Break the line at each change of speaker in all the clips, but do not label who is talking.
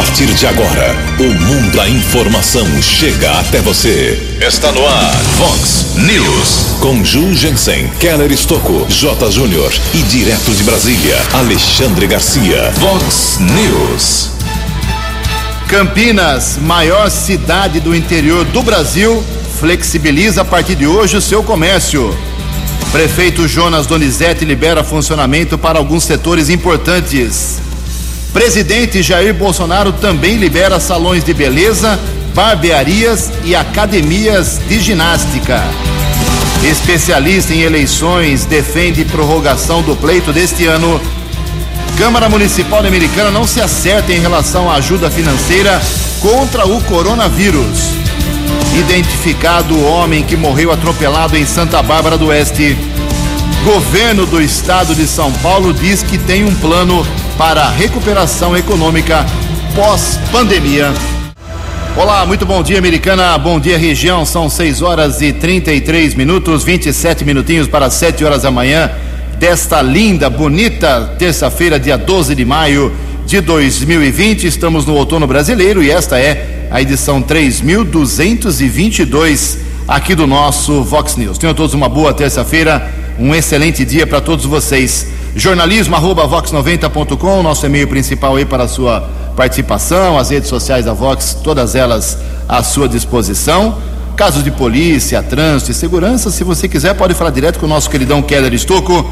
partir de agora, o mundo da informação chega até você. Está no ar, Fox News. Com Ju Jensen, Keller Estocco, J. Júnior e direto de Brasília, Alexandre Garcia. Fox News.
Campinas, maior cidade do interior do Brasil, flexibiliza a partir de hoje o seu comércio. Prefeito Jonas Donizete libera funcionamento para alguns setores importantes. Presidente Jair Bolsonaro também libera salões de beleza, barbearias e academias de ginástica. Especialista em eleições defende prorrogação do pleito deste ano. Câmara Municipal Americana não se acerta em relação à ajuda financeira contra o coronavírus. Identificado o homem que morreu atropelado em Santa Bárbara do Oeste. Governo do estado de São Paulo diz que tem um plano para a recuperação econômica pós-pandemia. Olá, muito bom dia, americana. Bom dia, região. São 6 horas e 33 minutos, 27 minutinhos para 7 horas da manhã desta linda, bonita terça-feira, dia 12 de maio de 2020. Estamos no outono brasileiro e esta é a edição 3222 aqui do nosso Vox News. Tenham todos uma boa terça-feira, um excelente dia para todos vocês jornalismo arroba vox90.com, nosso e-mail principal aí para a sua participação, as redes sociais da Vox, todas elas à sua disposição. Casos de polícia, trânsito e segurança, se você quiser, pode falar direto com o nosso queridão Keller Estocco.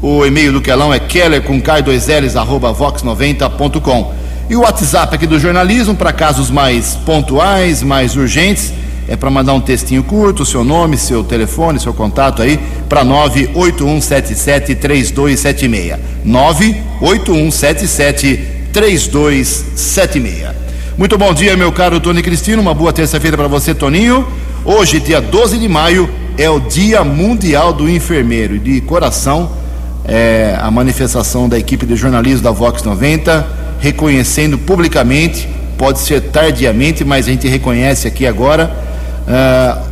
O e-mail do Quelão é keller com k2ls arroba vox90.com. E o WhatsApp aqui do jornalismo para casos mais pontuais, mais urgentes, é para mandar um textinho curto, seu nome, seu telefone, seu contato aí, para 981773276. 981773276. Muito bom dia, meu caro Tony Cristino. Uma boa terça-feira para você, Toninho. Hoje, dia 12 de maio, é o Dia Mundial do Enfermeiro. De coração, é a manifestação da equipe de jornalismo da Vox 90, reconhecendo publicamente, pode ser tardiamente, mas a gente reconhece aqui agora uh,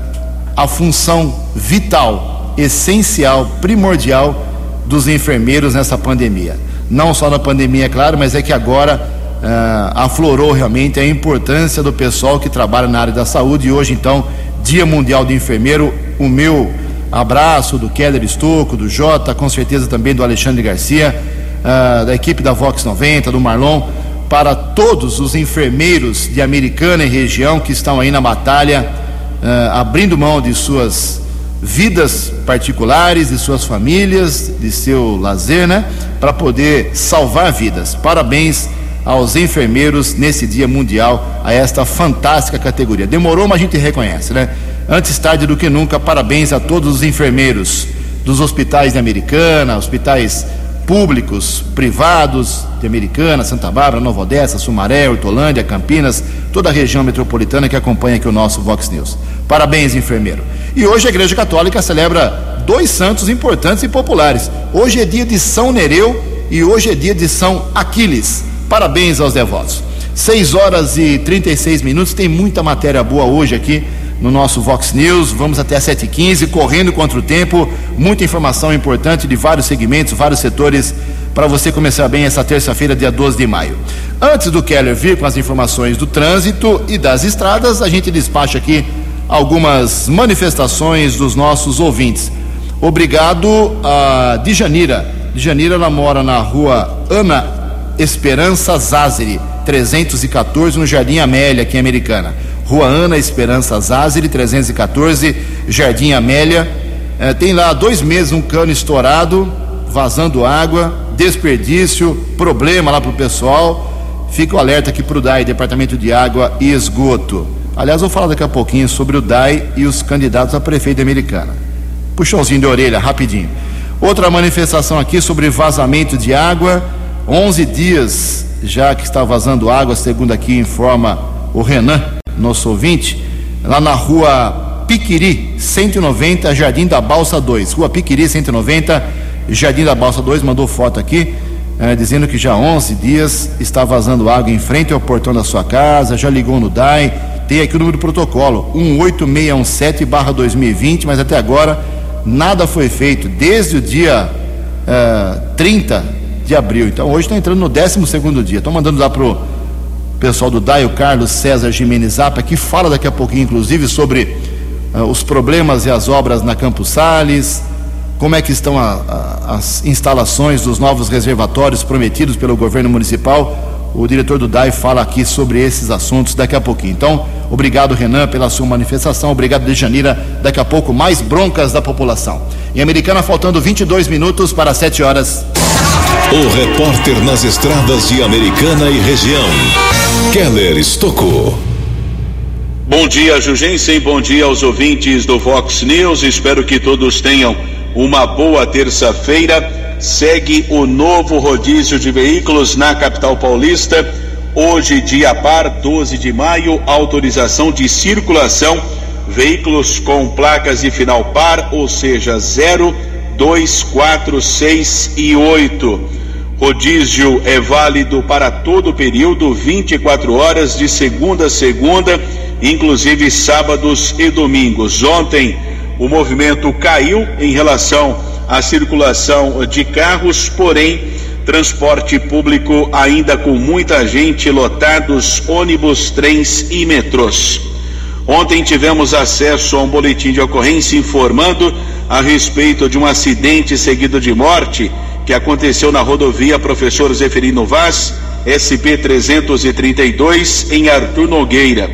a função vital, essencial, primordial dos enfermeiros nessa pandemia. Não só na pandemia, é claro, mas é que agora uh, aflorou realmente a importância do pessoal que trabalha na área da saúde. E hoje, então, Dia Mundial do Enfermeiro, o meu abraço do Keller Estocco, do Jota, com certeza também do Alexandre Garcia, uh, da equipe da Vox 90, do Marlon, para todos os enfermeiros de Americana e região que estão aí na batalha uh, abrindo mão de suas vidas particulares, de suas famílias, de seu lazer, né? Para poder salvar vidas. Parabéns aos enfermeiros nesse Dia Mundial, a esta fantástica categoria. Demorou, mas a gente reconhece, né? Antes tarde do que nunca, parabéns a todos os enfermeiros dos hospitais de Americana, hospitais públicos, privados de Americana, Santa Bárbara, Nova Odessa, Sumaré, Hortolândia, Campinas, toda a região metropolitana que acompanha aqui o nosso Vox News. Parabéns, enfermeiro. E hoje a Igreja Católica celebra dois santos importantes e populares. Hoje é dia de São Nereu e hoje é dia de São Aquiles. Parabéns aos devotos. 6 horas e 36 minutos, tem muita matéria boa hoje aqui no nosso Vox News. Vamos até 7h15, correndo contra o tempo. Muita informação importante de vários segmentos, vários setores, para você começar bem essa terça-feira, dia 12 de maio. Antes do Keller vir com as informações do trânsito e das estradas, a gente despacha aqui algumas manifestações dos nossos ouvintes. Obrigado a Djanira. Djanira, ela mora na rua Ana Esperança Zazeri, 314, no Jardim Amélia, aqui em Americana. Rua Ana Esperança Zazeri, 314, Jardim Amélia. É, tem lá dois meses um cano estourado, vazando água, desperdício, problema lá para o pessoal. Fica o alerta aqui para o DAI, Departamento de Água e Esgoto. Aliás, vou falar daqui a pouquinho sobre o DAI e os candidatos a prefeito americana. Puxãozinho de orelha, rapidinho. Outra manifestação aqui sobre vazamento de água. 11 dias já que está vazando água, segundo aqui informa o Renan nosso ouvinte, lá na rua Piquiri, 190, Jardim da Balsa 2. Rua Piquiri, 190, Jardim da Balsa 2, mandou foto aqui, é, dizendo que já há 11 dias está vazando água em frente ao portão da sua casa, já ligou no DAI, tem aqui o número do protocolo, 18617-2020, mas até agora nada foi feito, desde o dia uh, 30 de abril. Então hoje está entrando no 12 dia. Estou mandando lá pro pessoal do DAI, o Carlos César Jimenez Zapa, que fala daqui a pouquinho, inclusive, sobre uh, os problemas e as obras na Campos Sales, como é que estão a, a, as instalações dos novos reservatórios prometidos pelo governo municipal. O diretor do DAI fala aqui sobre esses assuntos daqui a pouquinho. Então, obrigado, Renan, pela sua manifestação. Obrigado, Dejanira. Daqui a pouco, mais broncas da população. Em Americana, faltando 22 minutos para 7 horas.
O repórter nas estradas de Americana e região, Keller Estocou.
Bom dia, Jugensen. Bom dia aos ouvintes do Vox News. Espero que todos tenham uma boa terça-feira segue o novo rodízio de veículos na capital paulista. Hoje, dia par, 12 de maio, autorização de circulação, veículos com placas de final par, ou seja, 0, 2, 4, 6 e 8. Rodízio é válido para todo o período, 24 horas, de segunda a segunda, inclusive sábados e domingos. Ontem, o movimento caiu em relação a circulação de carros, porém, transporte público ainda com muita gente, lotados ônibus, trens e metrôs. Ontem tivemos acesso a um boletim de ocorrência informando a respeito de um acidente seguido de morte que aconteceu na rodovia Professor Zeferino Vaz, SP 332, em Arthur Nogueira.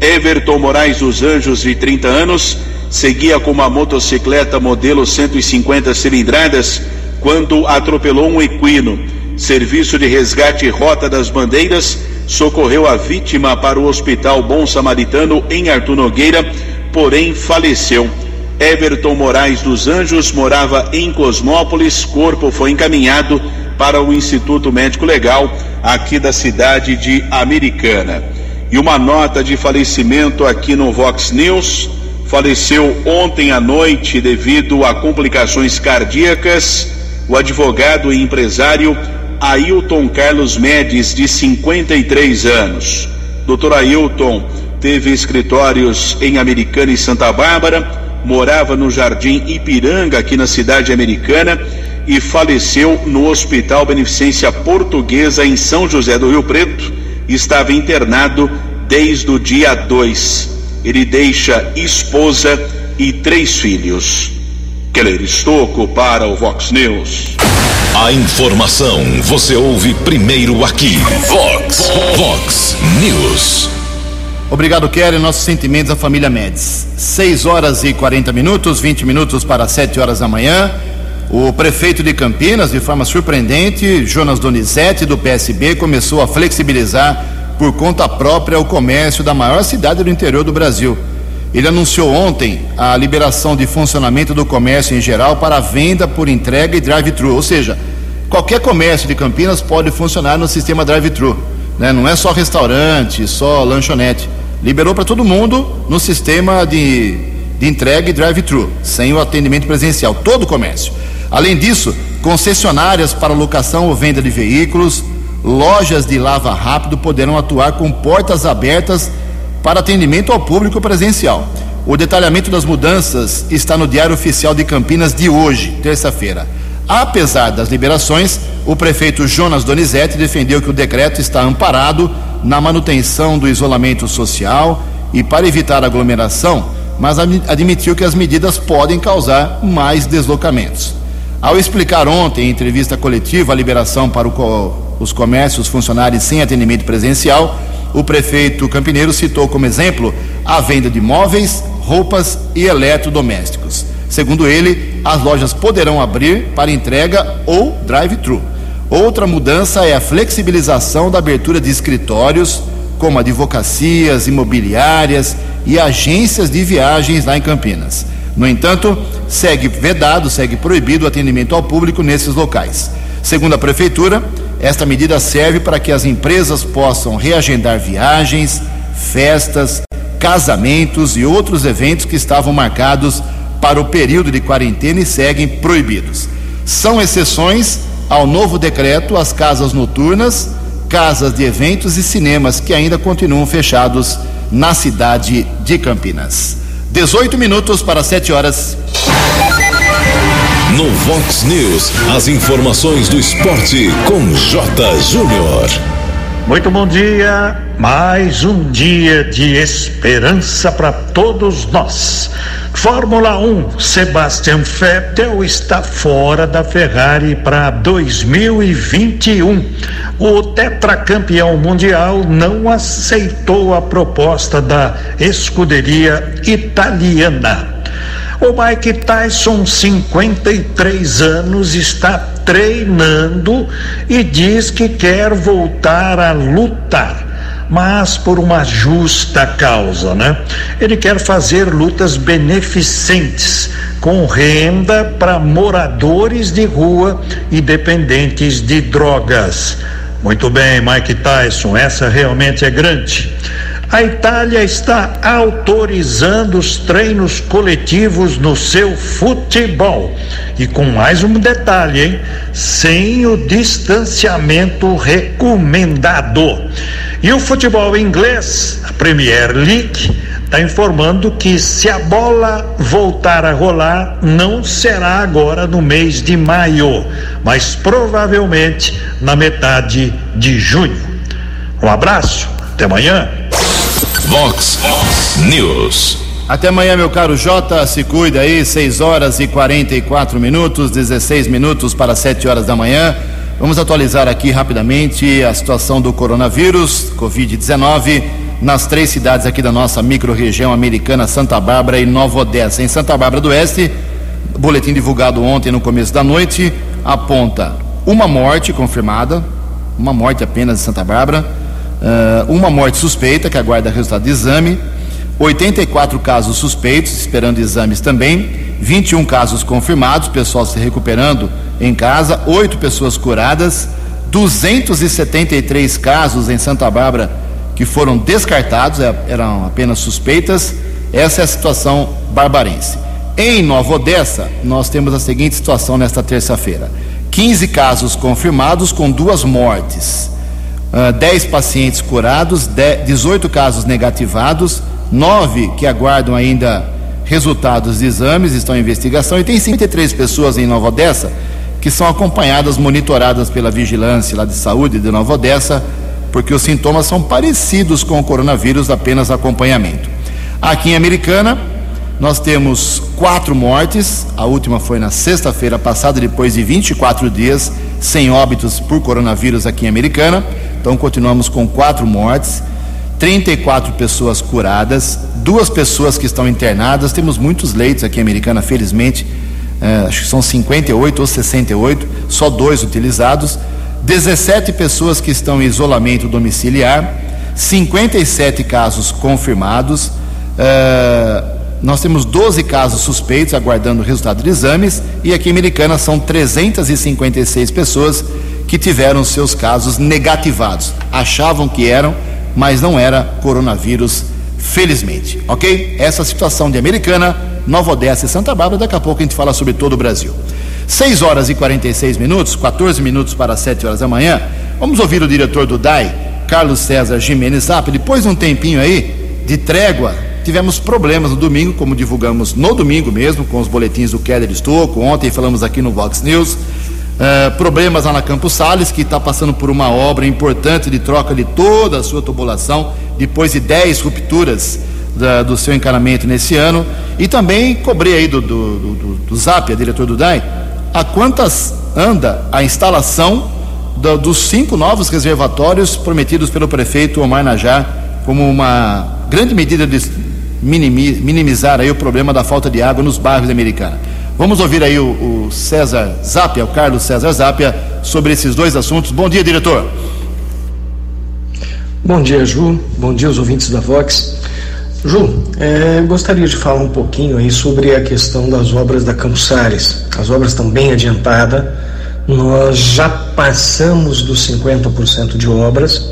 Everton Moraes dos Anjos, de 30 anos, seguia com uma motocicleta modelo 150 cilindradas quando atropelou um equino. Serviço de resgate Rota das Bandeiras socorreu a vítima para o Hospital Bom Samaritano em Artur Nogueira, porém faleceu. Everton Moraes dos Anjos morava em Cosmópolis, corpo foi encaminhado para o Instituto Médico Legal aqui da cidade de Americana. E uma nota de falecimento aqui no Vox News faleceu ontem à noite devido a complicações cardíacas o advogado e empresário Ailton Carlos Mendes, de 53 anos. Dr. Ailton teve escritórios em Americana e Santa Bárbara, morava no Jardim Ipiranga, aqui na cidade americana, e faleceu no Hospital Beneficência Portuguesa, em São José do Rio Preto. Estava internado desde o dia 2 ele deixa esposa e três filhos. Keller Estocco para o Vox News.
A informação você ouve primeiro aqui. Vox, Vox News.
Obrigado, Keller. Nossos sentimentos à família Médici. 6 horas e 40 minutos, 20 minutos para 7 horas da manhã. O prefeito de Campinas, de forma surpreendente, Jonas Donizete, do PSB, começou a flexibilizar por conta própria o comércio da maior cidade do interior do Brasil. Ele anunciou ontem a liberação de funcionamento do comércio em geral para venda por entrega e drive-thru, ou seja, qualquer comércio de Campinas pode funcionar no sistema drive-thru. Né? Não é só restaurante, só lanchonete. Liberou para todo mundo no sistema de, de entrega e drive-thru, sem o atendimento presencial, todo o comércio. Além disso, concessionárias para locação ou venda de veículos, lojas de lava rápido poderão atuar com portas abertas para atendimento ao público presencial. O detalhamento das mudanças está no Diário Oficial de Campinas de hoje, terça-feira. Apesar das liberações, o prefeito Jonas Donizete defendeu que o decreto está amparado na manutenção do isolamento social e para evitar aglomeração, mas admitiu que as medidas podem causar mais deslocamentos. Ao explicar ontem em entrevista coletiva a liberação para o os comércios funcionarem sem atendimento presencial, o prefeito Campineiro citou como exemplo a venda de móveis, roupas e eletrodomésticos. Segundo ele, as lojas poderão abrir para entrega ou drive-thru. Outra mudança é a flexibilização da abertura de escritórios, como advocacias, imobiliárias e agências de viagens lá em Campinas. No entanto, segue vedado, segue proibido o atendimento ao público nesses locais. Segundo a prefeitura, esta medida serve para que as empresas possam reagendar viagens, festas, casamentos e outros eventos que estavam marcados para o período de quarentena e seguem proibidos. São exceções ao novo decreto as casas noturnas, casas de eventos e cinemas que ainda continuam fechados na cidade de Campinas. 18 minutos para 7 horas.
No Vox News, as informações do esporte com J. Júnior.
Muito bom dia, mais um dia de esperança para todos nós. Fórmula 1, Sebastian Vettel está fora da Ferrari para 2021. O tetracampeão mundial não aceitou a proposta da escuderia italiana. O Mike Tyson, 53 anos, está treinando e diz que quer voltar a lutar mas por uma justa causa, né? Ele quer fazer lutas beneficentes com renda para moradores de rua e dependentes de drogas. Muito bem, Mike Tyson, essa realmente é grande. A Itália está autorizando os treinos coletivos no seu futebol. E com mais um detalhe, hein? Sem o distanciamento recomendado. E o futebol inglês, a Premier League, está informando que se a bola voltar a rolar, não será agora no mês de maio, mas provavelmente na metade de junho. Um abraço, até amanhã.
Vox News.
Até amanhã, meu caro Jota. Se cuida aí, 6 horas e 44 minutos, 16 minutos para 7 horas da manhã. Vamos atualizar aqui rapidamente a situação do coronavírus, Covid-19, nas três cidades aqui da nossa microrregião americana, Santa Bárbara e Nova Odessa. Em Santa Bárbara do Oeste, boletim divulgado ontem no começo da noite aponta uma morte confirmada, uma morte apenas em Santa Bárbara uh, uma morte suspeita, que aguarda resultado de exame, 84 casos suspeitos, esperando exames também, 21 casos confirmados, pessoal se recuperando em casa, 8 pessoas curadas, 273 casos em Santa Bárbara que foram descartados, é, eram apenas suspeitas. Essa é a situação barbarense. Em Nova Odessa, nós temos a seguinte situação nesta terça-feira: 15 casos confirmados com duas mortes uh, ah, 10 pacientes curados, 10, 18 casos negativados, 9 que aguardam ainda resultados de exames, estão em investigação, e tem 53 pessoas em Nova Odessa que são acompanhadas, monitoradas pela vigilância lá de saúde de Nova Odessa, porque os sintomas são parecidos com o coronavírus, apenas acompanhamento. Aqui em Americana, nós temos quatro mortes, a última foi na sexta-feira passada, depois de 24 dias sem óbitos por coronavírus aqui em Americana. Então continuamos com quatro mortes, 34 pessoas curadas, duas pessoas que estão internadas. Temos muitos leitos aqui em Americana, felizmente, é, acho que são 58 ou 68, só dois utilizados. 17 pessoas que estão em isolamento domiciliar, 57 casos confirmados. É, nós temos 12 casos suspeitos aguardando o resultado de exames e aqui em Americana são 356 pessoas que tiveram seus casos negativados. Achavam que eram, mas não era coronavírus, felizmente. Ok? Essa situação de Americana, Nova Odessa e Santa Bárbara, daqui a pouco a gente fala sobre todo o Brasil. 6 horas e 46 minutos, 14 minutos para 7 horas da manhã. Vamos ouvir o diretor do DAI, Carlos César Jimenez Zap. Depois de um tempinho aí de trégua, tivemos problemas no domingo, como divulgamos no domingo mesmo, com os boletins do Keller Estocco. Ontem falamos aqui no Vox News. Uh, problemas lá na Campos Sales, que está passando por uma obra importante de troca de toda a sua tubulação, depois de 10 rupturas da, do seu encanamento nesse ano. E também cobrei aí do, do, do, do Zap, a diretor do DAI, a quantas anda a instalação do, dos cinco novos reservatórios prometidos pelo prefeito Omar Najar como uma grande medida de minimizar aí o problema da falta de água nos bairros americanos. Vamos ouvir aí o, o César Zapia, o Carlos César Zapia, sobre esses dois assuntos. Bom dia, diretor.
Bom dia, Ju. Bom dia aos ouvintes da Vox. Ju, é, gostaria de falar um pouquinho aí sobre a questão das obras da Campos. As obras estão bem adiantadas, nós já passamos dos 50% de obras,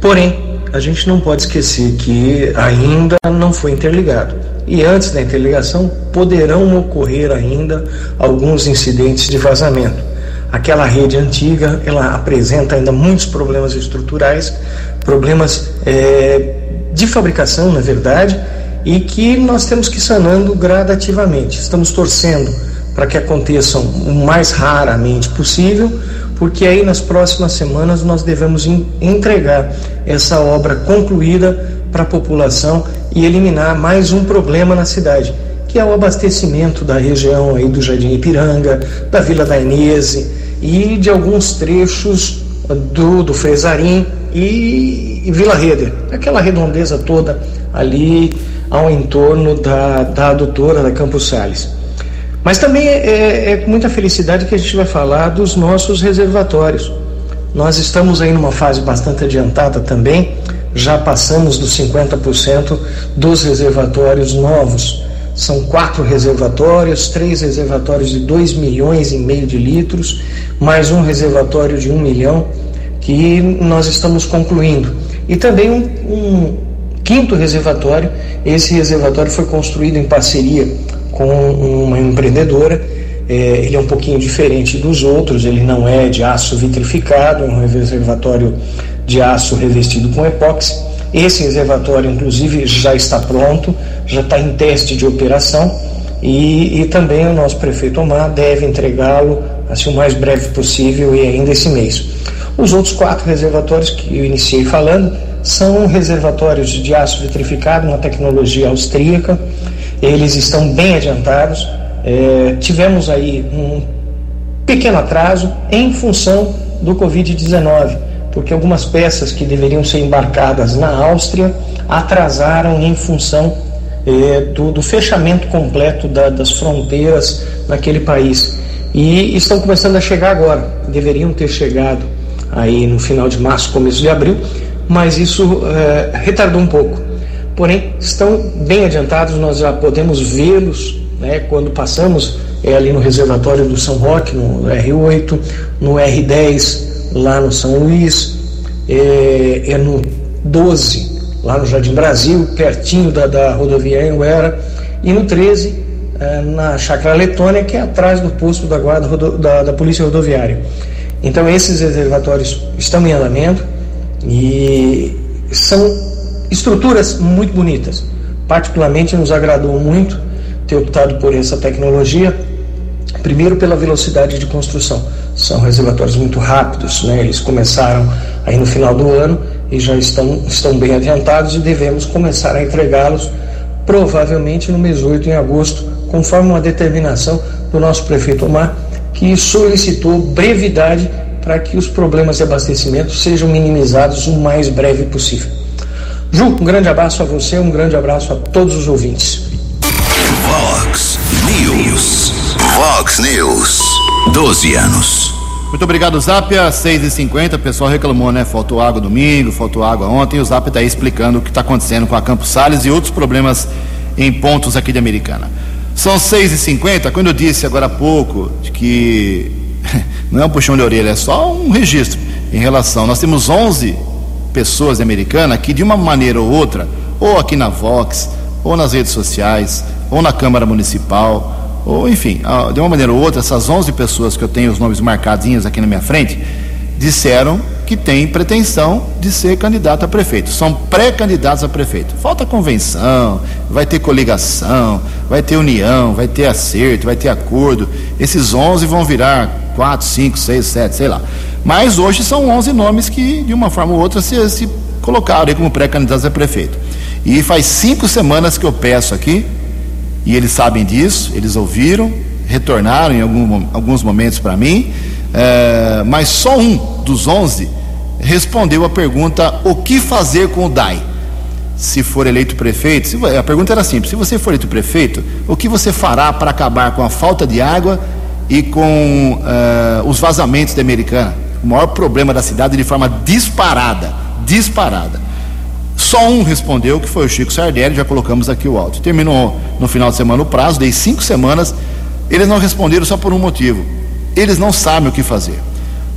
porém, a gente não pode esquecer que ainda não foi interligado e antes da interligação poderão ocorrer ainda alguns incidentes de vazamento. Aquela rede antiga ela apresenta ainda muitos problemas estruturais, problemas é, de fabricação, na verdade, e que nós temos que ir sanando gradativamente. Estamos torcendo para que aconteçam o mais raramente possível, porque aí nas próximas semanas nós devemos entregar essa obra concluída para a população e eliminar mais um problema na cidade, que é o abastecimento da região aí do Jardim Ipiranga, da Vila da Inese e de alguns trechos do, do Fresarim e, e Vila Reder, aquela redondeza toda ali ao entorno da, da adutora da Campos Sales. Mas também é, é, é com muita felicidade que a gente vai falar dos nossos reservatórios. Nós estamos aí numa fase bastante adiantada também, já passamos dos 50% dos reservatórios novos. São quatro reservatórios, três reservatórios de 2 milhões e meio de litros, mais um reservatório de 1 um milhão, que nós estamos concluindo. E também um, um quinto reservatório, esse reservatório foi construído em parceria com uma empreendedora. É, ele é um pouquinho diferente dos outros, ele não é de aço vitrificado, é um reservatório de aço revestido com epóxi. Esse reservatório, inclusive, já está pronto, já está em teste de operação e, e também o nosso prefeito Omar deve entregá-lo assim, o mais breve possível e ainda esse mês. Os outros quatro reservatórios que eu iniciei falando são reservatórios de aço vitrificado, uma tecnologia austríaca, eles estão bem adiantados. É, tivemos aí um pequeno atraso em função do Covid-19, porque algumas peças que deveriam ser embarcadas na Áustria atrasaram em função é, do, do, fechamento completo da, das fronteiras naquele país. E estão começando a chegar agora, deveriam ter chegado aí no final de março, começo de abril, mas isso é, retardou um pouco porém estão bem adiantados, nós já podemos vê-los né, quando passamos é, ali no reservatório do São Roque, no R8, no R10, lá no São Luís, é, é no 12, lá no Jardim Brasil, pertinho da, da rodovia Anguera, e no 13, é, na Chácara Letônia, que é atrás do posto da guarda da, da Polícia Rodoviária. Então esses reservatórios estão em andamento e são estruturas muito bonitas. Particularmente nos agradou muito ter optado por essa tecnologia, primeiro pela velocidade de construção. São reservatórios muito rápidos, né? eles começaram aí no final do ano e já estão, estão bem adiantados e devemos começar a entregá-los provavelmente no mês 8 em agosto, conforme uma determinação do nosso prefeito Omar, que solicitou brevidade para que os problemas de abastecimento sejam minimizados o mais breve possível. Ju, um grande abraço a você, um grande abraço a todos os ouvintes.
Vox News. Vox News. 12 anos.
Muito obrigado, Zapia. 6h50, o pessoal reclamou, né? Faltou água domingo, faltou água ontem. O Zapia está aí explicando o que está acontecendo com a Campos Salles e outros problemas em pontos aqui de Americana. São 6h50, quando eu disse agora há pouco de que não é um puxão de orelha, é só um registro em relação. Nós temos 11 pessoas americanas que, de uma maneira ou outra, ou aqui na Vox, ou nas redes sociais, ou na Câmara Municipal, ou enfim, de uma maneira ou outra, essas 11 pessoas que eu tenho os nomes marcadinhos aqui na minha frente, disseram que têm pretensão de ser candidato a prefeito. São pré-candidatos a prefeito. Falta convenção, vai ter coligação, vai ter união, vai ter acerto, vai ter acordo. Esses 11 vão virar 4, 5, 6, 7, sei lá. Mas hoje são 11 nomes que, de uma forma ou outra, se, se colocaram como pré-candidatos a prefeito. E faz cinco semanas que eu peço aqui, e eles sabem disso, eles ouviram, retornaram em algum, alguns momentos para mim, é, mas só um dos 11 respondeu a pergunta: o que fazer com o DAI? Se for eleito prefeito, se, a pergunta era simples: se você for eleito prefeito, o que você fará para acabar com a falta de água e com uh, os vazamentos da Americana? o maior problema da cidade de forma disparada, disparada. Só um respondeu, que foi o Chico Sardelli, já colocamos aqui o áudio. Terminou no final de semana o prazo, dei cinco semanas. Eles não responderam só por um motivo. Eles não sabem o que fazer.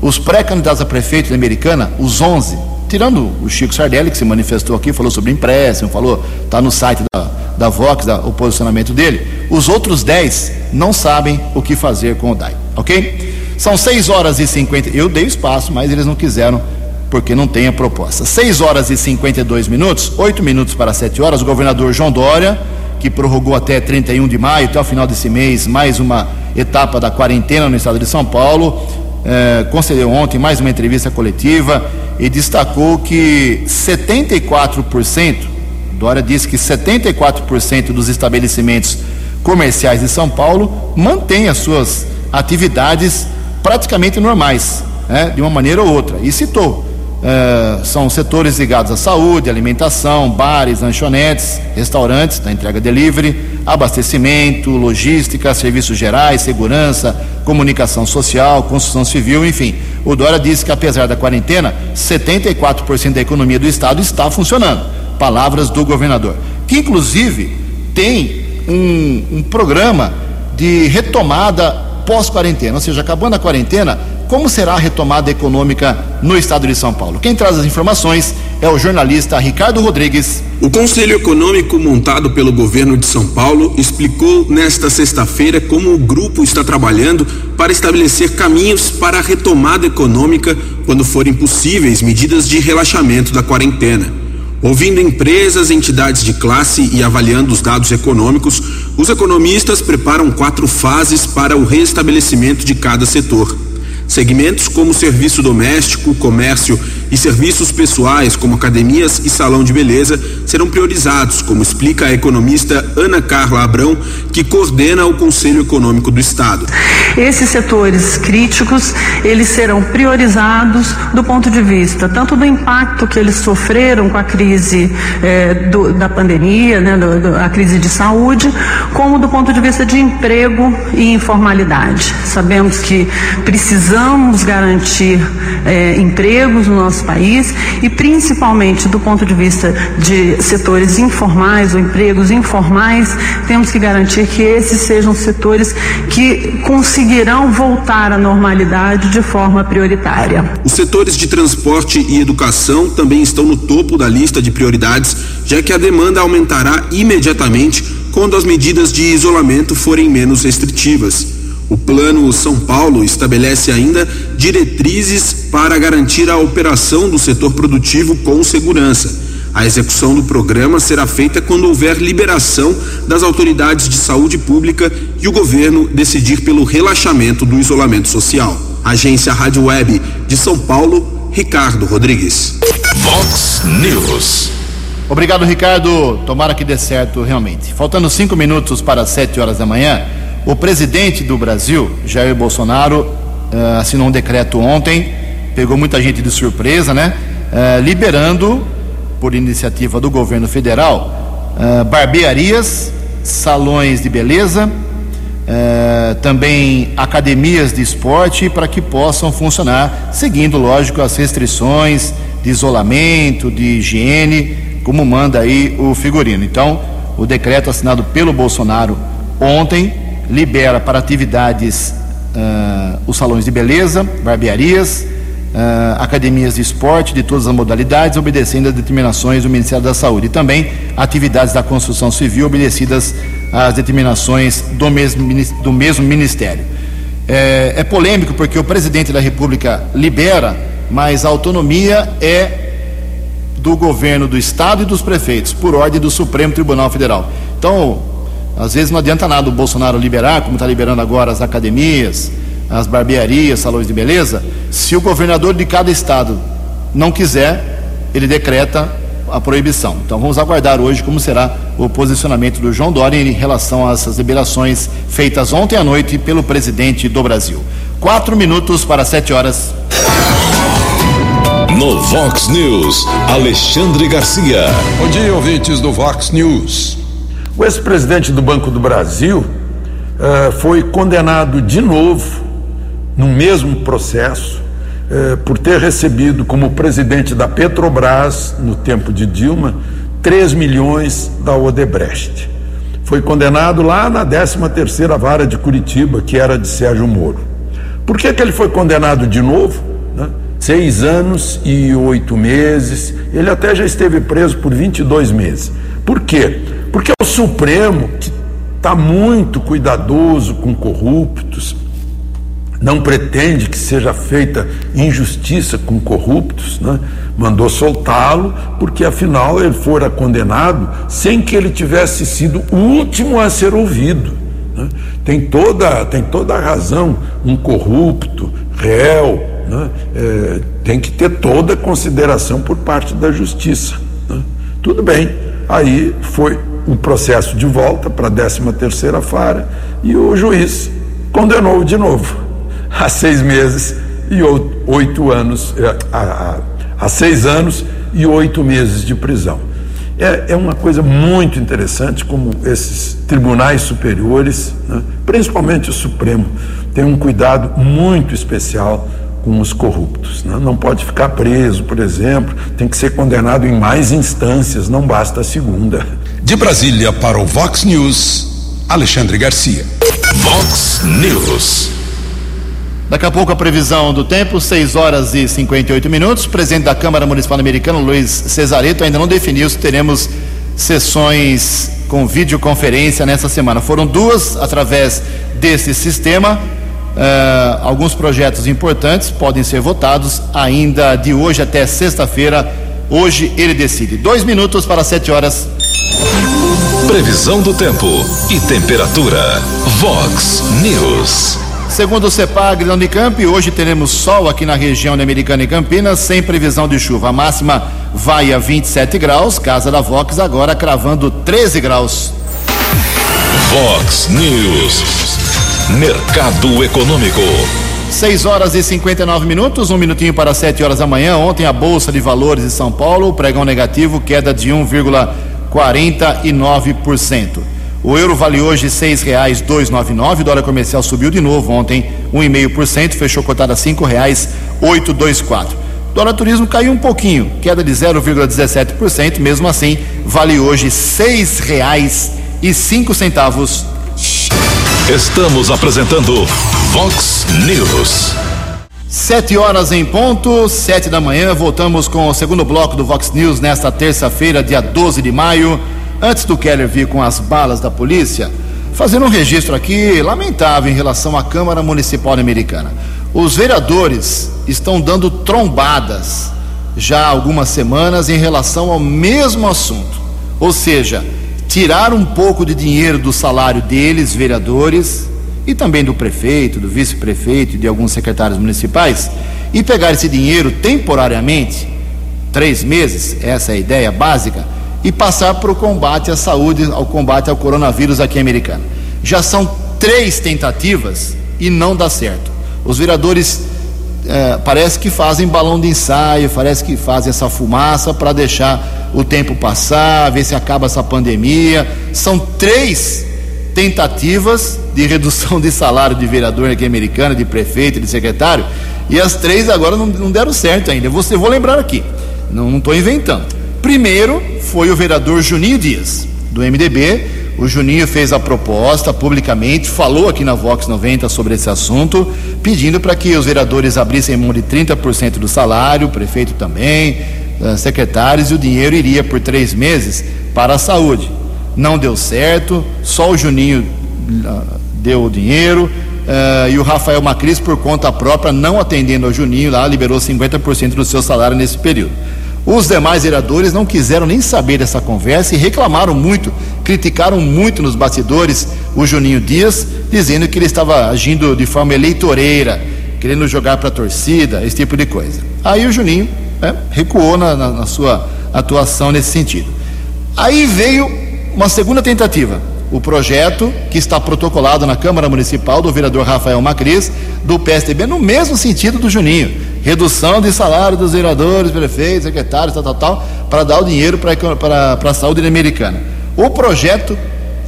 Os pré-candidatos a prefeito da Americana, os 11, tirando o Chico Sardelli, que se manifestou aqui, falou sobre empréstimo, falou, está no site da, da Vox, da, o posicionamento dele. Os outros 10 não sabem o que fazer com o DAI, ok? São 6 horas e 50. Eu dei espaço, mas eles não quiseram, porque não tem a proposta. 6 horas e 52 minutos, 8 minutos para 7 horas. O governador João Dória, que prorrogou até 31 de maio, até o final desse mês, mais uma etapa da quarentena no estado de São Paulo, eh, concedeu ontem mais uma entrevista coletiva e destacou que 74%, Dória disse que 74% dos estabelecimentos comerciais de São Paulo mantêm as suas atividades praticamente normais, né, de uma maneira ou outra. E citou Uh, são setores ligados à saúde, alimentação, bares, lanchonetes, restaurantes, da entrega delivery, abastecimento, logística, serviços gerais, segurança, comunicação social, construção civil, enfim. O Dória disse que apesar da quarentena, 74% da economia do estado está funcionando. Palavras do governador, que inclusive tem um, um programa de retomada pós-quarentena, ou seja, acabando a quarentena, como será a retomada econômica no estado de São Paulo? Quem traz as informações é o jornalista Ricardo Rodrigues.
O Conselho Econômico montado pelo governo de São Paulo explicou nesta sexta-feira como o grupo está trabalhando para estabelecer caminhos para a retomada econômica quando forem possíveis medidas de relaxamento da quarentena. Ouvindo empresas, entidades de classe e avaliando os dados econômicos, os economistas preparam quatro fases para o restabelecimento de cada setor. Segmentos como serviço doméstico, comércio e serviços pessoais, como academias e salão de beleza, serão priorizados, como explica a economista Ana Carla Abrão, que coordena o Conselho Econômico do Estado.
Esses setores críticos, eles serão priorizados do ponto de vista tanto do impacto que eles sofreram com a crise eh, do, da pandemia, né, do, do, a crise de saúde, como do ponto de vista de emprego e informalidade. Sabemos que precisamos garantir é, empregos no nosso país e, principalmente do ponto de vista de setores informais ou empregos informais, temos que garantir que esses sejam setores que conseguirão voltar à normalidade de forma prioritária.
Os setores de transporte e educação também estão no topo da lista de prioridades, já que a demanda aumentará imediatamente quando as medidas de isolamento forem menos restritivas. O Plano São Paulo estabelece ainda diretrizes para garantir a operação do setor produtivo com segurança. A execução do programa será feita quando houver liberação das autoridades de saúde pública e o governo decidir pelo relaxamento do isolamento social. Agência Rádio Web de São Paulo, Ricardo Rodrigues.
Vox News.
Obrigado, Ricardo. Tomara que dê certo realmente. Faltando cinco minutos para as sete horas da manhã. O presidente do Brasil, Jair Bolsonaro, uh, assinou um decreto ontem, pegou muita gente de surpresa, né? Uh, liberando, por iniciativa do governo federal, uh, barbearias, salões de beleza, também academias de esporte para que possam funcionar, seguindo, lógico, as restrições de isolamento, de higiene, como manda aí o figurino. Então, o decreto assinado pelo Bolsonaro ontem libera para atividades uh, os salões de beleza, barbearias, uh, academias de esporte de todas as modalidades, obedecendo às determinações do Ministério da Saúde. E também atividades da construção civil, obedecidas às determinações do mesmo, do mesmo Ministério. É, é polêmico porque o presidente da República libera, mas a autonomia é do governo do Estado e dos prefeitos, por ordem do Supremo Tribunal Federal. Então, às vezes não adianta nada o Bolsonaro liberar, como está liberando agora as academias, as barbearias, salões de beleza, se o governador de cada estado não quiser, ele decreta a proibição. Então vamos aguardar hoje como será o posicionamento do João Dória em relação a essas liberações feitas ontem à noite pelo presidente do Brasil. Quatro minutos para sete horas.
No Vox News, Alexandre Garcia.
Bom dia, ouvintes do Vox News. O ex-presidente do Banco do Brasil uh, foi condenado de novo, no mesmo processo, uh, por ter recebido como presidente da Petrobras, no tempo de Dilma, 3 milhões da Odebrecht. Foi condenado lá na 13ª Vara de Curitiba, que era de Sérgio Moro. Por que, que ele foi condenado de novo? Né? Seis anos e oito meses. Ele até já esteve preso por 22 meses. Por quê? Porque o Supremo, que está muito cuidadoso com corruptos, não pretende que seja feita injustiça com corruptos, né? mandou soltá-lo, porque afinal ele fora condenado sem que ele tivesse sido o último a ser ouvido. Né? Tem, toda, tem toda a razão um corrupto réu, né? é, tem que ter toda a consideração por parte da justiça. Né? Tudo bem, aí foi o processo de volta para a 13 terceira fara e o juiz condenou de novo a seis meses e oito anos, a, a, a seis anos e oito meses de prisão. É, é uma coisa muito interessante como esses tribunais superiores, né, principalmente o Supremo, tem um cuidado muito especial com os corruptos. Né? Não pode ficar preso, por exemplo, tem que ser condenado em mais instâncias, não basta a segunda.
De Brasília para o Vox News, Alexandre Garcia. Vox News.
Daqui a pouco a previsão do tempo, 6 horas e 58 minutos. O presidente da Câmara Municipal Americana, Luiz Cesareto, ainda não definiu se teremos sessões com videoconferência nessa semana. Foram duas através desse sistema. Uh, alguns projetos importantes podem ser votados ainda de hoje até sexta-feira. Hoje ele decide. Dois minutos para sete horas.
Previsão do tempo e temperatura. Vox News.
Segundo o CEPAG da Unicamp, hoje teremos sol aqui na região de Americana e Campinas, sem previsão de chuva. A máxima vai a 27 graus, Casa da Vox agora cravando 13 graus.
Vox News. Mercado Econômico.
6 horas e 59 minutos, um minutinho para 7 horas da manhã. Ontem a Bolsa de Valores de São Paulo, pregão negativo, queda de 1,49%. O euro vale hoje R$ 6,299. O dólar comercial subiu de novo ontem, 1,5%, fechou cotada a R$ 5,824. O dólar turismo caiu um pouquinho, queda de 0,17%, mesmo assim, vale hoje R$ 6,05.
Estamos apresentando Vox News.
Sete horas em ponto, sete da manhã, voltamos com o segundo bloco do Vox News nesta terça-feira, dia 12 de maio. Antes do Keller vir com as balas da polícia, fazendo um registro aqui lamentável em relação à Câmara Municipal Americana. Os vereadores estão dando trombadas já há algumas semanas em relação ao mesmo assunto. Ou seja, tirar um pouco de dinheiro do salário deles, vereadores, e também do prefeito, do vice-prefeito e de alguns secretários municipais, e pegar esse dinheiro temporariamente, três meses, essa é a ideia básica e passar para o combate à saúde, ao combate ao coronavírus aqui em Americana. Já são três tentativas e não dá certo. Os vereadores é, parece que fazem balão de ensaio, parece que fazem essa fumaça para deixar o tempo passar, ver se acaba essa pandemia. São três tentativas de redução de salário de vereador aqui em Americana, de prefeito, de secretário, e as três agora não, não deram certo ainda. Você vou lembrar aqui, não estou inventando. Primeiro foi o vereador Juninho Dias, do MDB. O Juninho fez a proposta publicamente, falou aqui na Vox 90 sobre esse assunto, pedindo para que os vereadores abrissem mão de 30% do salário, o prefeito também, eh, secretários, e o dinheiro iria por três meses para a saúde. Não deu certo, só o Juninho ah, deu o dinheiro, Uh, e o Rafael Macris, por conta própria, não atendendo ao Juninho lá, liberou 50% do seu salário nesse período. Os demais vereadores não quiseram nem saber dessa conversa e reclamaram muito, criticaram muito nos bastidores o Juninho Dias, dizendo que ele estava agindo de forma eleitoreira, querendo jogar para a torcida, esse tipo de coisa. Aí o Juninho né, recuou na, na, na sua atuação nesse sentido. Aí veio uma segunda tentativa, o projeto que está protocolado na Câmara Municipal do vereador Rafael Macris, do PSDB, no mesmo sentido do Juninho redução de salário dos vereadores, prefeitos, secretários, tal, tal, tal, para dar o dinheiro para a saúde americana. O projeto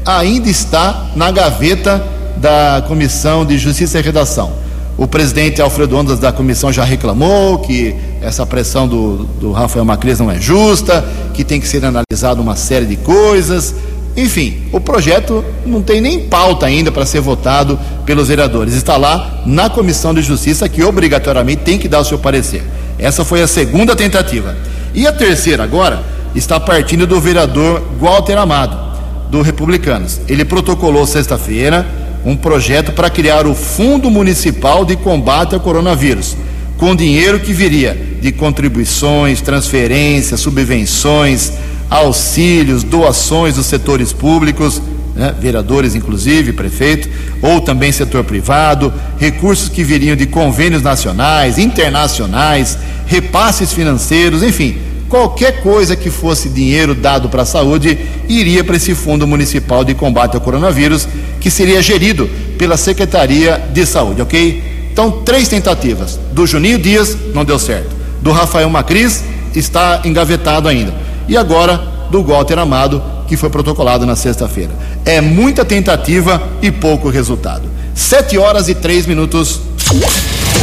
ainda está na gaveta da Comissão de Justiça e Redação. O presidente Alfredo Ondas da comissão já reclamou que essa pressão do, do Rafael Macris não é justa, que tem que ser analisado uma série de coisas. Enfim, o projeto não tem nem pauta ainda para ser votado pelos vereadores. Está lá na Comissão de Justiça que obrigatoriamente tem que dar o seu parecer. Essa foi a segunda tentativa. E a terceira agora está partindo do vereador Walter Amado, do Republicanos. Ele protocolou sexta-feira um projeto para criar o Fundo Municipal de Combate ao Coronavírus, com dinheiro que viria de contribuições, transferências, subvenções, auxílios, doações dos setores públicos, né, vereadores inclusive, prefeito, ou também setor privado, recursos que viriam de convênios nacionais, internacionais, repasses financeiros, enfim, qualquer coisa que fosse dinheiro dado para a saúde iria para esse Fundo Municipal de Combate ao Coronavírus, que seria gerido pela Secretaria de Saúde, ok? Então, três tentativas. Do Juninho Dias, não deu certo. Do Rafael Macris, está engavetado ainda. E agora, do Walter Amado, que foi protocolado na sexta-feira. É muita tentativa e pouco resultado. Sete horas e três minutos.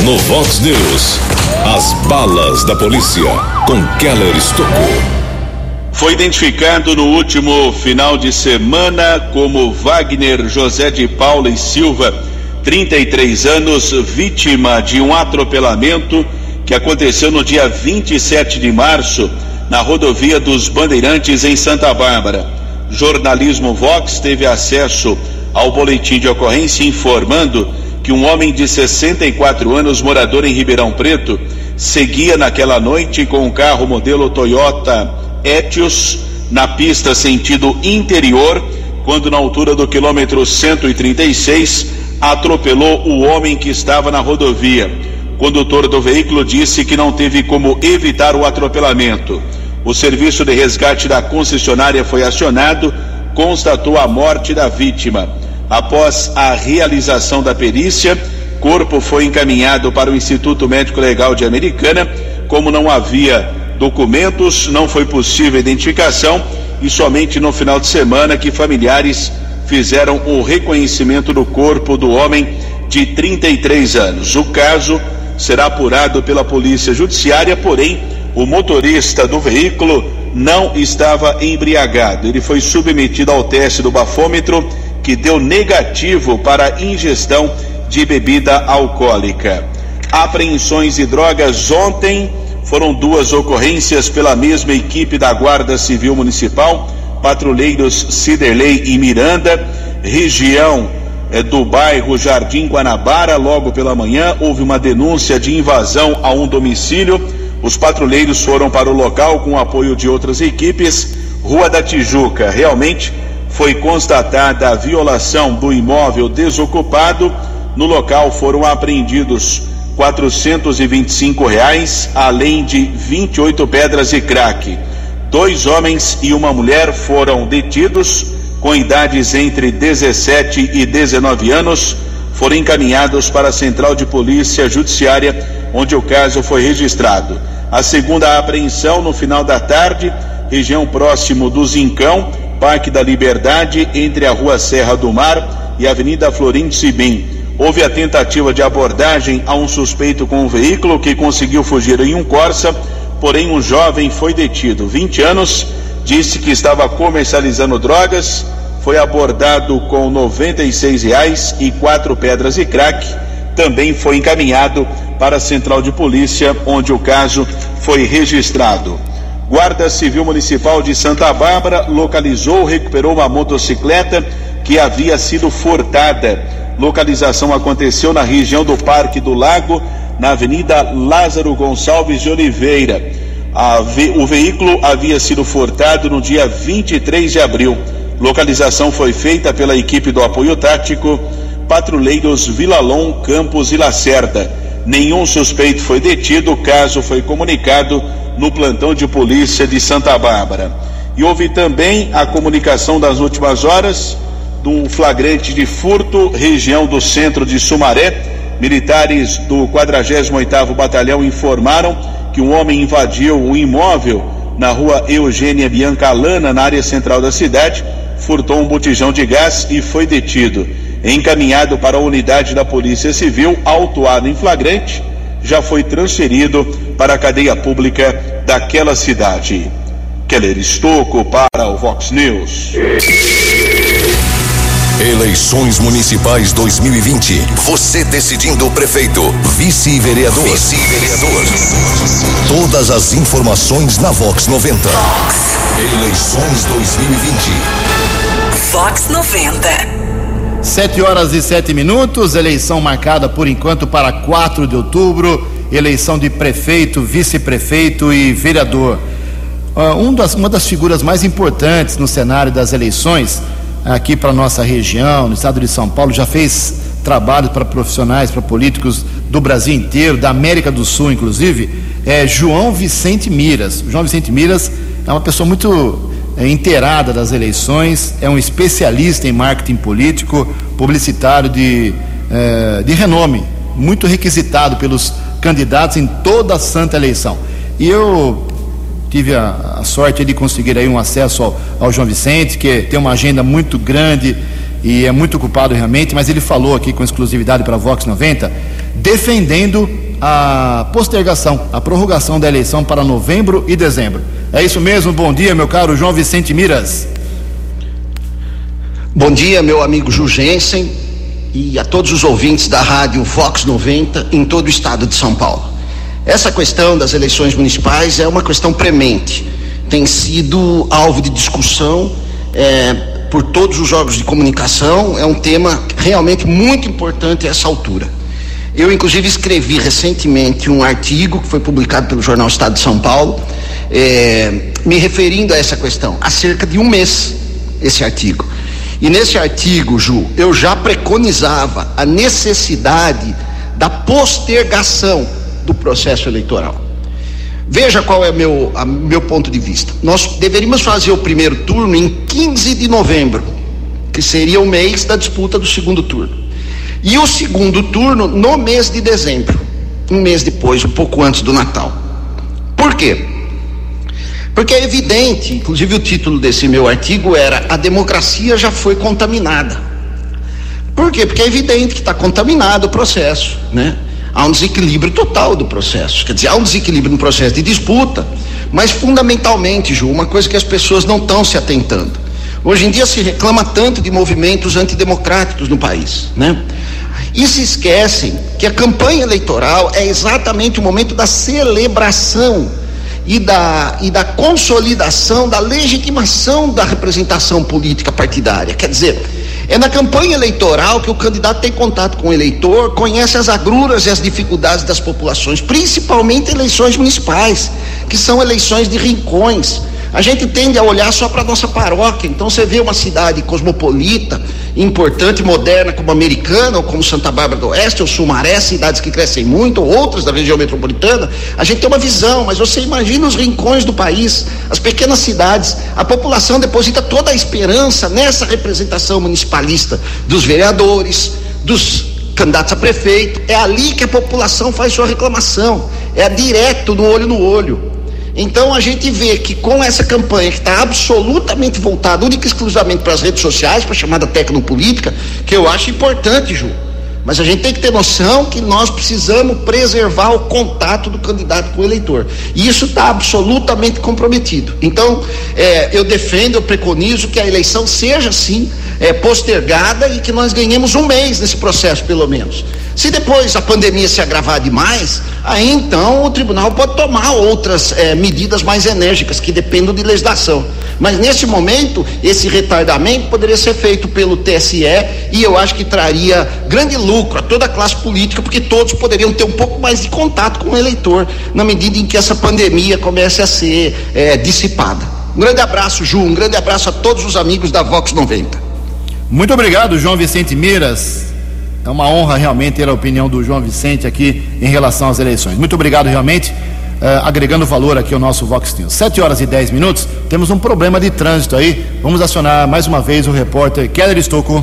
No Vox News, as balas da polícia com Keller Estocou.
Foi identificado no último final de semana como Wagner José de Paula e Silva, 33 anos, vítima de um atropelamento que aconteceu no dia 27 de março na rodovia dos Bandeirantes em Santa Bárbara. Jornalismo Vox teve acesso ao boletim de ocorrência informando que um homem de 64 anos, morador em Ribeirão Preto, seguia naquela noite com um carro modelo Toyota Etios na pista sentido interior, quando na altura do quilômetro 136 atropelou o homem que estava na rodovia. O condutor do veículo disse que não teve como evitar o atropelamento. O serviço de resgate da concessionária foi acionado, constatou a morte da vítima. Após a realização da perícia, corpo foi encaminhado para o Instituto Médico Legal de Americana. Como não havia documentos, não foi possível identificação e somente no final de semana que familiares fizeram o reconhecimento do corpo do homem de 33 anos. O caso será apurado pela Polícia Judiciária, porém, o motorista do veículo não estava embriagado. Ele foi submetido ao teste do bafômetro que deu negativo para ingestão de bebida alcoólica. Apreensões de drogas ontem foram duas ocorrências pela mesma equipe da Guarda Civil Municipal, patrulheiros Ciderley e Miranda, região é, do bairro Jardim Guanabara. Logo pela manhã houve uma denúncia de invasão a um domicílio. Os patrulheiros foram para o local com o apoio de outras equipes. Rua da Tijuca, realmente foi constatada a violação do imóvel desocupado. No local foram apreendidos 425 reais, além de 28 pedras de crack. Dois homens e uma mulher foram detidos com idades entre 17 e 19 anos. Foram encaminhados para a Central de Polícia Judiciária, onde o caso foi registrado. A segunda apreensão no final da tarde, região próximo do Zincão, Parque da Liberdade, entre a Rua Serra do Mar e a Avenida Florim Sibim. Houve a tentativa de abordagem a um suspeito com um veículo que conseguiu fugir em um Corsa, porém um jovem foi detido, 20 anos, disse que estava comercializando drogas, foi abordado com 96 reais e quatro pedras de crack, também foi encaminhado para a central de polícia, onde o caso foi registrado. Guarda Civil Municipal de Santa Bárbara localizou, recuperou uma motocicleta que havia sido furtada. Localização aconteceu na região do Parque do Lago, na Avenida Lázaro Gonçalves de Oliveira. Ve o veículo havia sido furtado no dia 23 de abril. Localização foi feita pela equipe do apoio tático, patrulheiros Vilalon, Campos e Lacerda. Nenhum suspeito foi detido, o caso foi comunicado no plantão de polícia de Santa Bárbara. E houve também a comunicação das últimas horas de um flagrante de furto, região do centro de Sumaré. Militares do 48º Batalhão informaram que um homem invadiu um imóvel na rua Eugênia Bianca Lana, na área central da cidade, furtou um botijão de gás e foi detido. Encaminhado para a unidade da Polícia Civil, autuado em flagrante, já foi transferido para a cadeia pública daquela cidade. Keller Estocco para o Vox News.
Eleições Municipais 2020. Você decidindo o prefeito, vice-vereador. Vice-vereador. Todas as informações na Vox 90. Vox. Eleições 2020.
Vox 90.
Sete horas e sete minutos, eleição marcada por enquanto para 4 de outubro, eleição de prefeito, vice-prefeito e vereador. Uh, um das, uma das figuras mais importantes no cenário das eleições aqui para nossa região, no estado de São Paulo, já fez trabalho para profissionais, para políticos do Brasil inteiro, da América do Sul, inclusive, é João Vicente Miras. João Vicente Miras é uma pessoa muito é, inteirada das eleições, é um especialista em marketing político, publicitário de, é, de renome, muito requisitado pelos candidatos em toda a santa eleição. E eu tive a, a sorte de conseguir aí um acesso ao, ao, João Vicente, que tem uma agenda muito grande e é muito ocupado realmente, mas ele falou aqui com exclusividade para a Vox 90, defendendo a postergação, a prorrogação da eleição para novembro e dezembro. É isso mesmo, bom dia, meu caro João Vicente Miras.
Bom dia, meu amigo Ju Jensen e a todos os ouvintes da rádio Fox 90 em todo o estado de São Paulo. Essa questão das eleições municipais é uma questão premente, tem sido alvo de discussão é, por todos os órgãos de comunicação, é um tema realmente muito importante a essa altura. Eu, inclusive, escrevi recentemente um artigo que foi publicado pelo jornal Estado de São Paulo, é, me referindo a essa questão, há cerca de um mês, esse artigo. E nesse artigo, Ju, eu já preconizava a necessidade da postergação do processo eleitoral. Veja qual é meu a, meu ponto de vista. Nós deveríamos fazer o primeiro turno em 15 de novembro, que seria o mês da disputa do segundo turno. E o segundo turno no mês de dezembro, um mês depois, um pouco antes do Natal. Por quê? Porque é evidente, inclusive o título desse meu artigo era A democracia já foi contaminada. Por quê? Porque é evidente que está contaminado o processo, né? Há um desequilíbrio total do processo. Quer dizer, há um desequilíbrio no processo de disputa, mas fundamentalmente, Ju, uma coisa que as pessoas não estão se atentando. Hoje em dia se reclama tanto de movimentos antidemocráticos no país, né? E se esquecem que a campanha eleitoral é exatamente o momento da celebração e da, e da consolidação, da legitimação da representação política partidária. Quer dizer, é na campanha eleitoral que o candidato tem contato com o eleitor, conhece as agruras e as dificuldades das populações, principalmente eleições municipais, que são eleições de rincões a gente tende a olhar só para a nossa paróquia. Então você vê uma cidade cosmopolita, importante, moderna, como Americana, ou como Santa Bárbara do Oeste, ou Sumaré, cidades que crescem muito, ou outras da região metropolitana. A gente tem uma visão, mas você imagina os rincões do país, as pequenas cidades. A população deposita toda a esperança nessa representação municipalista dos vereadores, dos candidatos a prefeito. É ali que a população faz sua reclamação. É direto, no olho no olho. Então a gente vê que com essa campanha que está absolutamente voltada única e exclusivamente para as redes sociais, para a chamada tecnopolítica, que eu acho importante, Ju. Mas a gente tem que ter noção que nós precisamos preservar o contato do candidato com o eleitor. E isso está absolutamente comprometido. Então, é, eu defendo, eu preconizo que a eleição seja, sim, é, postergada e que nós ganhemos um mês nesse processo, pelo menos. Se depois a pandemia se agravar demais, aí então o tribunal pode tomar outras é, medidas mais enérgicas que dependam de legislação. Mas nesse momento, esse retardamento poderia ser feito pelo TSE e eu acho que traria grande lucro a toda a classe política, porque todos poderiam ter um pouco mais de contato com o eleitor na medida em que essa pandemia comece a ser é, dissipada. Um grande abraço, Ju, um grande abraço a todos os amigos da Vox 90.
Muito obrigado, João Vicente Miras. É uma honra realmente ter a opinião do João Vicente aqui em relação às eleições. Muito obrigado realmente, uh, agregando valor aqui ao nosso Vox News. 7 horas e 10 minutos, temos um problema de trânsito aí. Vamos acionar mais uma vez o repórter Keller Estocco.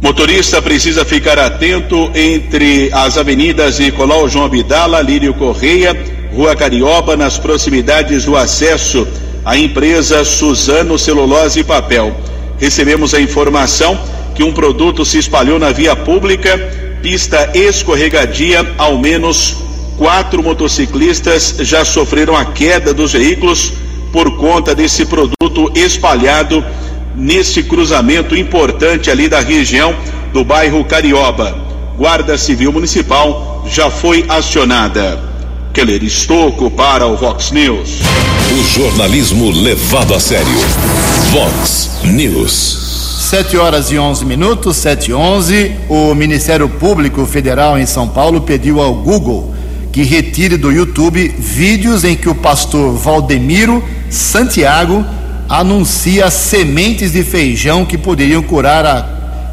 Motorista precisa ficar atento entre as avenidas Nicolau João Abdala, Lírio Correia, Rua Carioba, nas proximidades do acesso à empresa Suzano Celulose e Papel. Recebemos a informação que um produto se espalhou na via pública, pista escorregadia, ao menos quatro motociclistas já sofreram a queda dos veículos por conta desse produto espalhado nesse cruzamento importante ali da região do bairro Carioba. Guarda Civil Municipal já foi acionada. Keller Estocco para o Vox News.
O jornalismo levado a sério. Vox News.
7 horas e 11 minutos, 7 e 11. O Ministério Público Federal em São Paulo pediu ao Google que retire do YouTube vídeos em que o pastor Valdemiro Santiago anuncia sementes de feijão que poderiam curar a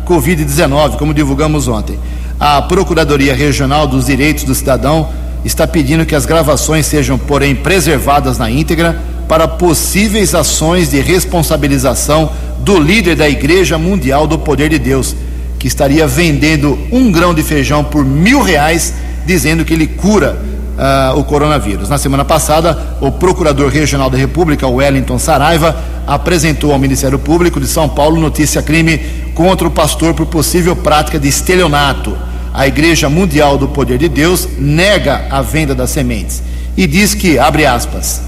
Covid-19, como divulgamos ontem. A Procuradoria Regional dos Direitos do Cidadão está pedindo que as gravações sejam, porém, preservadas na íntegra para possíveis ações de responsabilização do líder da Igreja Mundial do Poder de Deus, que estaria vendendo um grão de feijão por mil reais, dizendo que ele cura uh, o coronavírus. Na semana passada, o Procurador Regional da República, Wellington Saraiva, apresentou ao Ministério Público de São Paulo notícia crime contra o pastor por possível prática de estelionato. A Igreja Mundial do Poder de Deus nega a venda das sementes e diz que, abre aspas,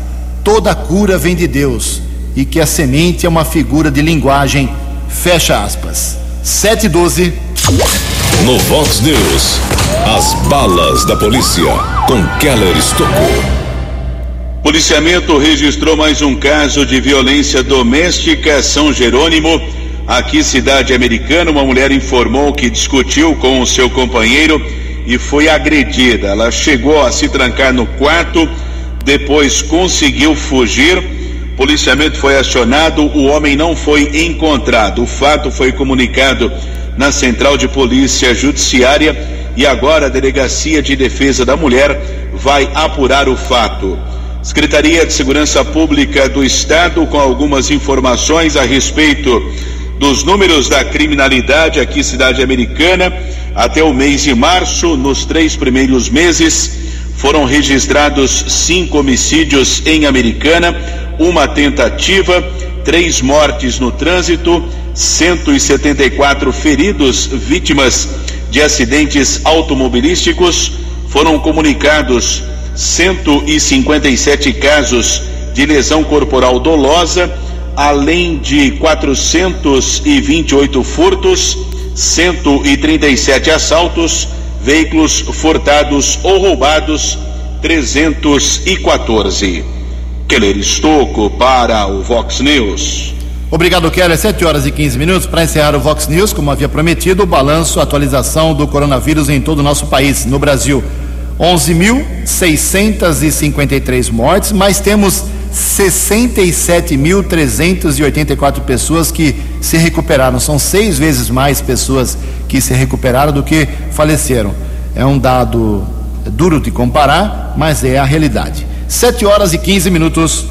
toda cura vem de Deus e que a semente é uma figura de linguagem, fecha aspas. 712.
No Vox News, as balas da polícia com Keller Estocou.
Policiamento registrou mais um caso de violência doméstica São Jerônimo. Aqui, cidade americana, uma mulher informou que discutiu com o seu companheiro e foi agredida. Ela chegou a se trancar no quarto, depois conseguiu fugir. Policiamento foi acionado, o homem não foi encontrado. O fato foi comunicado na Central de Polícia Judiciária e agora a Delegacia de Defesa da Mulher vai apurar o fato. Secretaria de Segurança Pública do Estado com algumas informações a respeito dos números da criminalidade aqui cidade americana até o mês de março, nos três primeiros meses, foram registrados cinco homicídios em Americana, uma tentativa, três mortes no trânsito, 174 feridos, vítimas de acidentes automobilísticos, foram comunicados 157 casos de lesão corporal dolosa, além de 428 furtos, 137 assaltos, veículos furtados ou roubados, 314. Keller Estocco para o Vox News.
Obrigado, Keller. 7 horas e 15 minutos. Para encerrar o Vox News, como havia prometido, o balanço, atualização do coronavírus em todo o nosso país. No Brasil, 11.653 mortes, mas temos 67.384 pessoas que se recuperaram. São seis vezes mais pessoas que se recuperaram do que faleceram. É um dado duro de comparar, mas é a realidade. 7 horas e 15 minutos.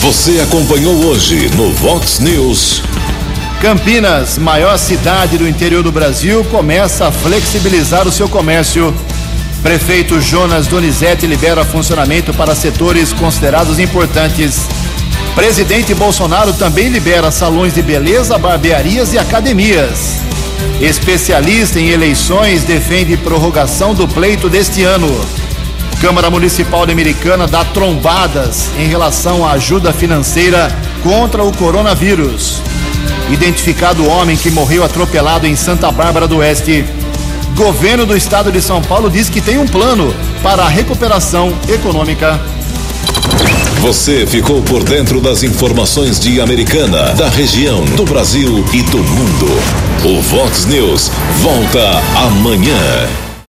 Você acompanhou hoje no Vox News.
Campinas, maior cidade do interior do Brasil, começa a flexibilizar o seu comércio. Prefeito Jonas Donizete libera funcionamento para setores considerados importantes. Presidente Bolsonaro também libera salões de beleza, barbearias e academias. Especialista em eleições defende prorrogação do pleito deste ano. Câmara Municipal de Americana dá trombadas em relação à ajuda financeira contra o coronavírus. Identificado o homem que morreu atropelado em Santa Bárbara do Oeste. Governo do estado de São Paulo diz que tem um plano para a recuperação econômica.
Você ficou por dentro das informações de Americana, da região, do Brasil e do mundo. O Vox News volta amanhã.